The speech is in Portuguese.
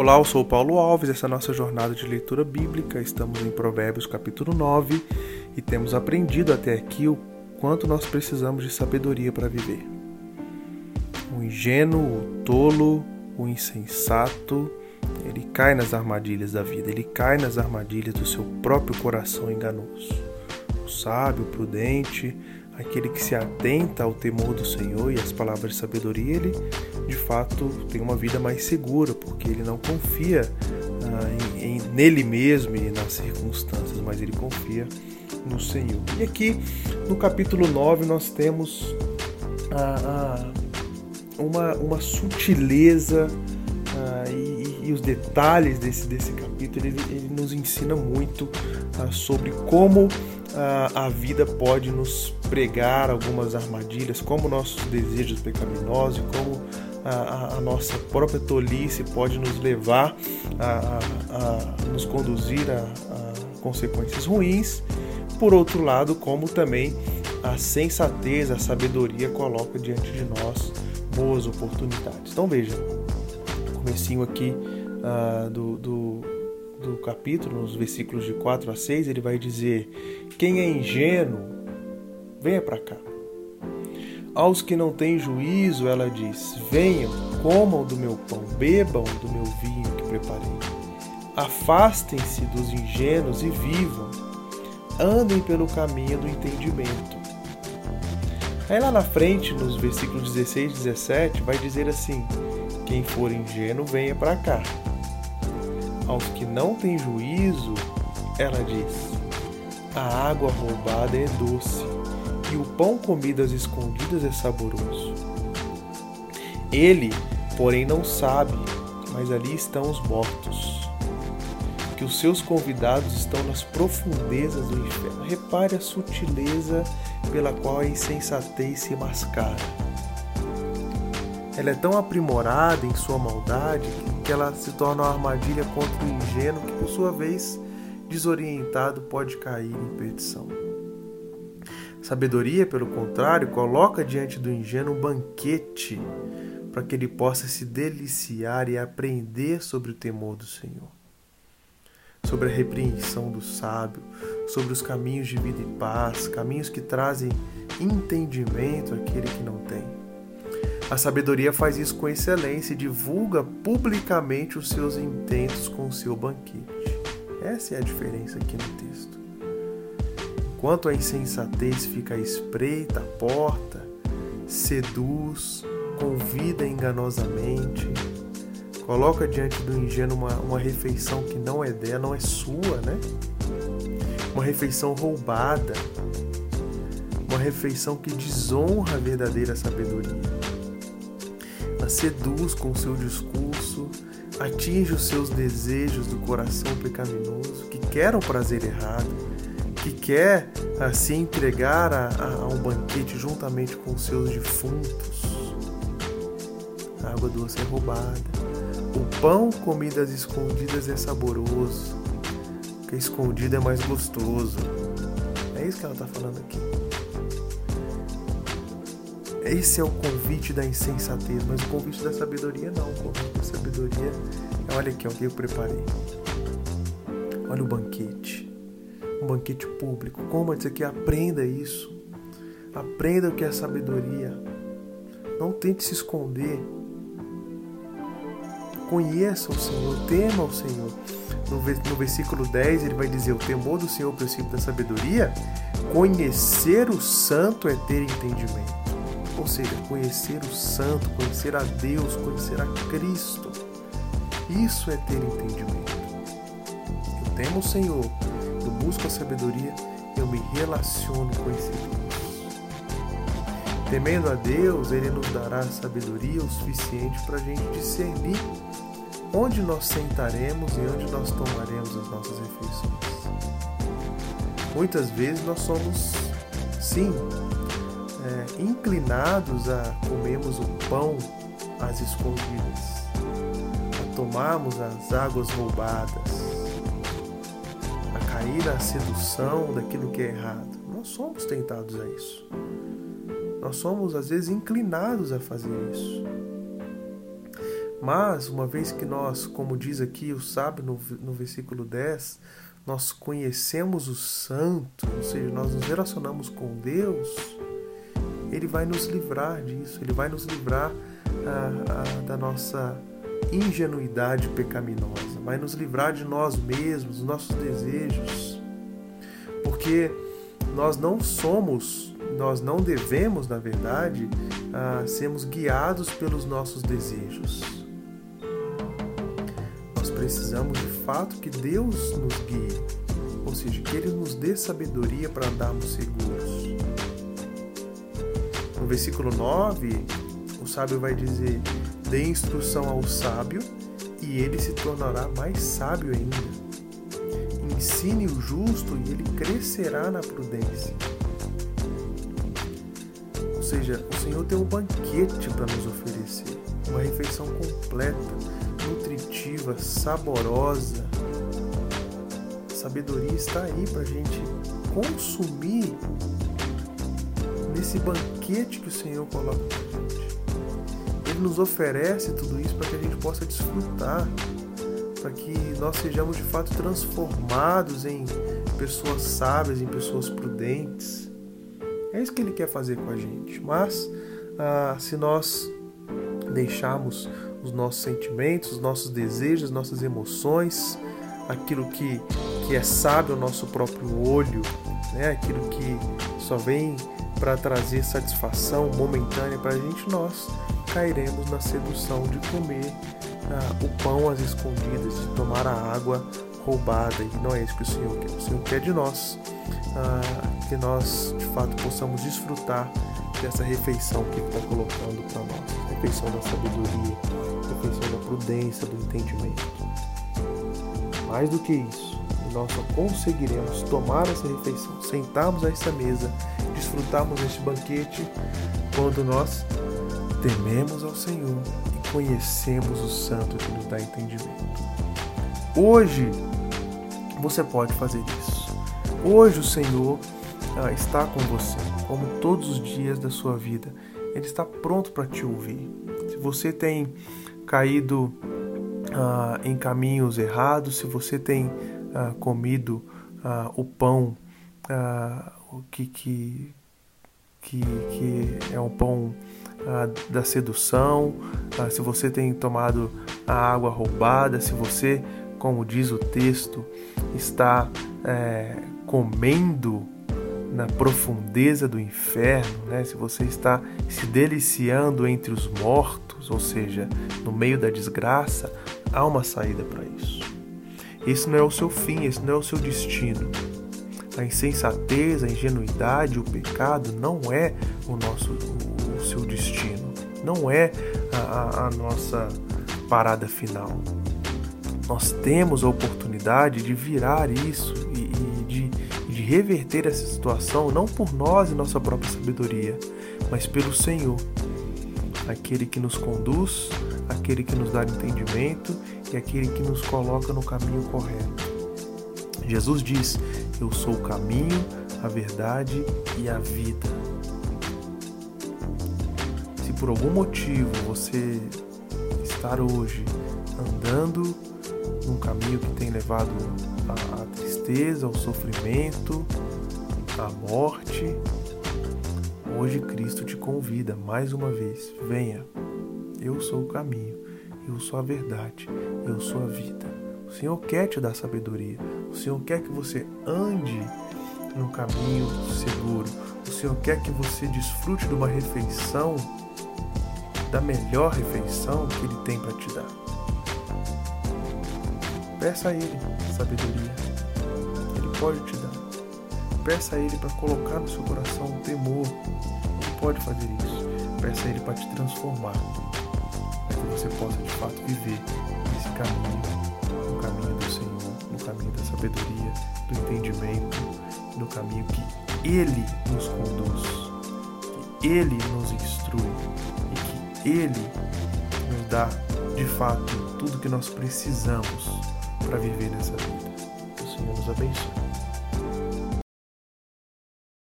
Olá, eu sou o Paulo Alves, essa é a nossa jornada de leitura bíblica. Estamos em Provérbios capítulo 9 e temos aprendido até aqui o quanto nós precisamos de sabedoria para viver. O ingênuo, o tolo, o insensato, ele cai nas armadilhas da vida, ele cai nas armadilhas do seu próprio coração enganoso. O sábio, o prudente, aquele que se atenta ao temor do Senhor e às palavras de sabedoria, ele de fato tem uma vida mais segura, porque ele não confia ah, em, em, nele mesmo e nas circunstâncias, mas ele confia no Senhor. E aqui no capítulo 9 nós temos ah, ah, uma, uma sutileza ah, e, e, os detalhes desse, desse capítulo, ele, ele nos ensina muito sobre como a vida pode nos pregar algumas armadilhas, como nossos desejos pecaminosos, como a, a, nossa própria tolice pode nos levar a, a nos conduzir a, consequências ruins. Por outro lado, como também a sensatez, a sabedoria coloca diante de nós boas oportunidades. Então veja, comecinho aqui uh, do, do do capítulo, nos versículos de 4 a 6, ele vai dizer: Quem é ingênuo, venha para cá. Aos que não têm juízo, ela diz: Venham, comam do meu pão, bebam do meu vinho que preparei. Afastem-se dos ingênuos e vivam. Andem pelo caminho do entendimento. Aí lá na frente, nos versículos 16 e 17, vai dizer assim: Quem for ingênuo, venha para cá aos que não têm juízo, ela diz: A água roubada é doce, e o pão comido às escondidas é saboroso. Ele, porém, não sabe, mas ali estão os mortos, que os seus convidados estão nas profundezas do inferno. Repare a sutileza pela qual a insensatez se mascara. Ela é tão aprimorada em sua maldade que ela se torna uma armadilha contra o ingênuo que, por sua vez, desorientado, pode cair em perdição. Sabedoria, pelo contrário, coloca diante do ingênuo um banquete para que ele possa se deliciar e aprender sobre o temor do Senhor, sobre a repreensão do sábio, sobre os caminhos de vida e paz, caminhos que trazem entendimento àquele que não tem. A sabedoria faz isso com excelência e divulga publicamente os seus intentos com o seu banquete. Essa é a diferença aqui no texto. Enquanto a insensatez fica à espreita a porta, seduz, convida enganosamente, coloca diante do ingênuo uma, uma refeição que não é dela, não é sua, né? Uma refeição roubada, uma refeição que desonra a verdadeira sabedoria seduz com seu discurso, atinge os seus desejos do coração pecaminoso, que quer um prazer errado, que quer uh, se entregar a, a, a, um banquete juntamente com seus defuntos. A água doce é roubada. O pão comido às escondidas é saboroso, porque escondido é mais gostoso. É isso que ela está falando aqui. Esse é o convite da insensatez, mas o convite da sabedoria não. O convite da sabedoria é: olha aqui, o que eu preparei. Olha o banquete. Um banquete público. Coma isso aqui, aprenda isso. Aprenda o que é sabedoria. Não tente se esconder. Conheça o Senhor, tema o Senhor. No versículo 10 ele vai dizer: O temor do Senhor, o princípio da sabedoria. Conhecer o santo é ter entendimento ou seja, conhecer o Santo, conhecer a Deus, conhecer a Cristo. Isso é ter entendimento. Eu temo o Senhor, eu busco a sabedoria, eu me relaciono com esse Deus. Temendo a Deus, Ele nos dará sabedoria o suficiente para a gente discernir onde nós sentaremos e onde nós tomaremos as nossas refeições. Muitas vezes nós somos, sim, é, inclinados a comermos o pão às escondidas, a tomarmos as águas roubadas, a cair na sedução daquilo que é errado. Nós somos tentados a isso. Nós somos às vezes inclinados a fazer isso. Mas, uma vez que nós, como diz aqui o sábio no, no versículo 10, nós conhecemos o Santo, ou seja, nós nos relacionamos com Deus, Ele vai nos livrar disso, Ele vai nos livrar ah, ah, da nossa ingenuidade pecaminosa, vai nos livrar de nós mesmos, dos nossos desejos, porque nós não somos, nós não devemos, na verdade, ah, sermos guiados pelos nossos desejos. Precisamos de fato que Deus nos guie, ou seja, que Ele nos dê sabedoria para andarmos seguros. Versículo 9, o sábio vai dizer: Dê instrução ao sábio e ele se tornará mais sábio ainda. Ensine o justo e ele crescerá na prudência. Ou seja, o Senhor tem um banquete para nos oferecer, uma refeição completa nutritiva, saborosa. A sabedoria está aí para a gente consumir nesse banquete que o Senhor coloca para gente. Ele nos oferece tudo isso para que a gente possa desfrutar, para que nós sejamos de fato transformados em pessoas sábias, em pessoas prudentes. É isso que Ele quer fazer com a gente. Mas ah, se nós deixarmos os nossos sentimentos, os nossos desejos, nossas emoções, aquilo que, que é sábio ao nosso próprio olho, né? aquilo que só vem para trazer satisfação momentânea para a gente, nós cairemos na sedução de comer ah, o pão às escondidas, de tomar a água roubada. E não é isso que o Senhor quer. O Senhor quer de nós ah, que nós de fato possamos desfrutar dessa refeição que Ele está colocando para nós refeição da sabedoria, refeição da prudência, do entendimento. Mais do que isso, nós só conseguiremos tomar essa refeição, sentarmos a essa mesa, desfrutarmos deste banquete quando nós tememos ao Senhor e conhecemos o Santo que nos dá entendimento. Hoje você pode fazer isso. Hoje o Senhor ah, está com você, como todos os dias da sua vida. Ele está pronto para te ouvir. Se você tem caído ah, em caminhos errados, se você tem ah, comido ah, o pão ah, que, que, que, que, é um pão ah, da sedução, ah, se você tem tomado a água roubada, se você, como diz o texto, está é, comendo na profundeza do inferno, né? se você está se deliciando entre os mortos, ou seja, no meio da desgraça, há uma saída para isso. Esse não é o seu fim, esse não é o seu destino. A insensatez, a ingenuidade, o pecado não é o nosso o, seu destino, não é a, a nossa parada final. Nós temos a oportunidade de virar isso e, e de de reverter essa situação não por nós e nossa própria sabedoria, mas pelo Senhor, aquele que nos conduz, aquele que nos dá entendimento e aquele que nos coloca no caminho correto. Jesus diz: Eu sou o caminho, a verdade e a vida. Se por algum motivo você estar hoje andando num caminho que tem levado a, tristeza, ao sofrimento, à morte. Hoje Cristo te convida mais uma vez: venha, eu sou o caminho, eu sou a verdade, eu sou a vida. O Senhor quer te dar sabedoria, o Senhor quer que você ande no caminho seguro, o Senhor quer que você desfrute de uma refeição, da melhor refeição que Ele tem para te dar. Peça a Ele sabedoria pode te dar. Peça a Ele para colocar no seu coração um temor. Ele pode fazer isso. Peça a Ele para te transformar. Que você possa de fato viver esse caminho, no caminho do Senhor, no caminho da sabedoria, do entendimento, no caminho que Ele nos conduz, que Ele nos instrui e que Ele nos dá de fato tudo que nós precisamos para viver nessa vida. O Senhor nos abençoe.